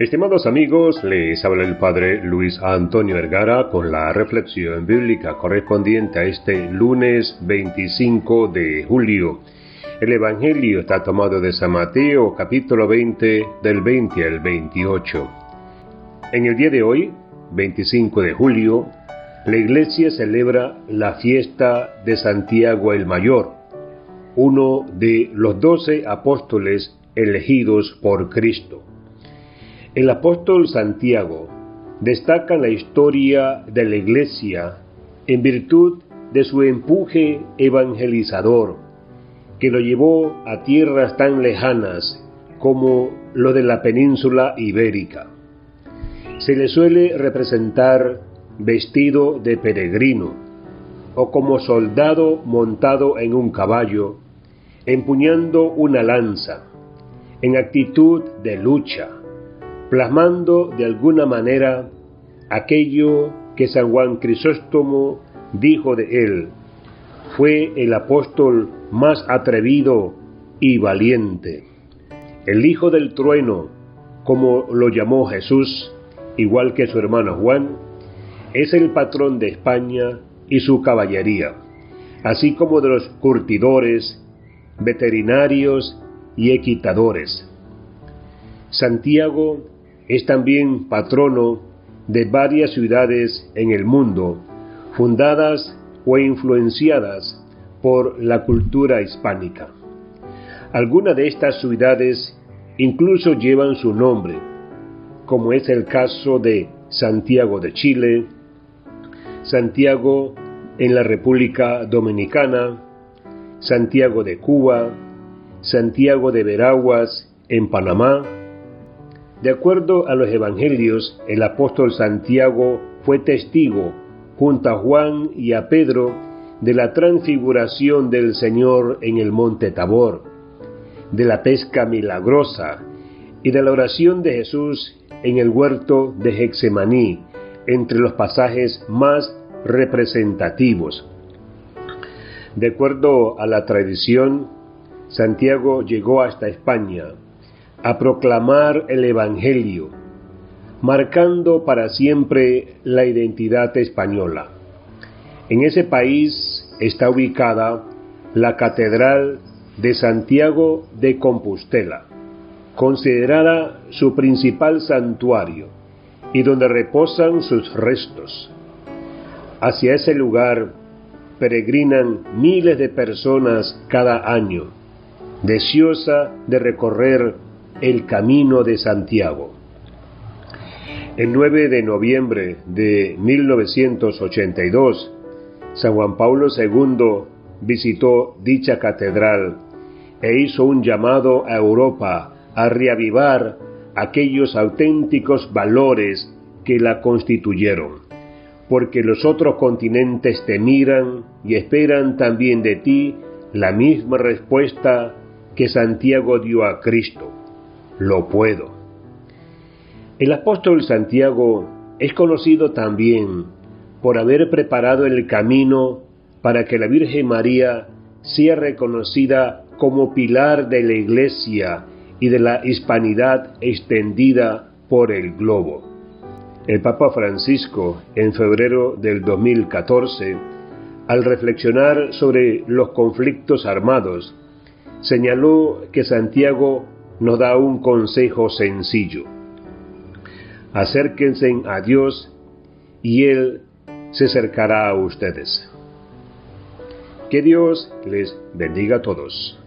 Estimados amigos, les habla el Padre Luis Antonio Vergara con la reflexión bíblica correspondiente a este lunes 25 de julio. El Evangelio está tomado de San Mateo capítulo 20 del 20 al 28. En el día de hoy, 25 de julio, la iglesia celebra la fiesta de Santiago el Mayor, uno de los doce apóstoles elegidos por Cristo. El apóstol Santiago destaca la historia de la Iglesia en virtud de su empuje evangelizador, que lo llevó a tierras tan lejanas como lo de la península ibérica. Se le suele representar vestido de peregrino o como soldado montado en un caballo, empuñando una lanza, en actitud de lucha plasmando de alguna manera aquello que San Juan Crisóstomo dijo de él. Fue el apóstol más atrevido y valiente. El hijo del trueno, como lo llamó Jesús, igual que su hermano Juan, es el patrón de España y su caballería, así como de los curtidores, veterinarios y equitadores. Santiago es también patrono de varias ciudades en el mundo, fundadas o influenciadas por la cultura hispánica. Algunas de estas ciudades incluso llevan su nombre, como es el caso de Santiago de Chile, Santiago en la República Dominicana, Santiago de Cuba, Santiago de Veraguas en Panamá, de acuerdo a los evangelios, el apóstol Santiago fue testigo, junto a Juan y a Pedro, de la transfiguración del Señor en el monte Tabor, de la pesca milagrosa y de la oración de Jesús en el huerto de Hexemaní, entre los pasajes más representativos. De acuerdo a la tradición, Santiago llegó hasta España, a proclamar el Evangelio, marcando para siempre la identidad española. En ese país está ubicada la Catedral de Santiago de Compostela, considerada su principal santuario y donde reposan sus restos. Hacia ese lugar peregrinan miles de personas cada año, deseosa de recorrer el Camino de Santiago. El 9 de noviembre de 1982, San Juan Pablo II visitó dicha catedral e hizo un llamado a Europa a reavivar aquellos auténticos valores que la constituyeron, porque los otros continentes te miran y esperan también de ti la misma respuesta que Santiago dio a Cristo lo puedo. El apóstol Santiago es conocido también por haber preparado el camino para que la Virgen María sea reconocida como pilar de la Iglesia y de la hispanidad extendida por el globo. El Papa Francisco, en febrero del 2014, al reflexionar sobre los conflictos armados, señaló que Santiago nos da un consejo sencillo. Acérquense a Dios y Él se acercará a ustedes. Que Dios les bendiga a todos.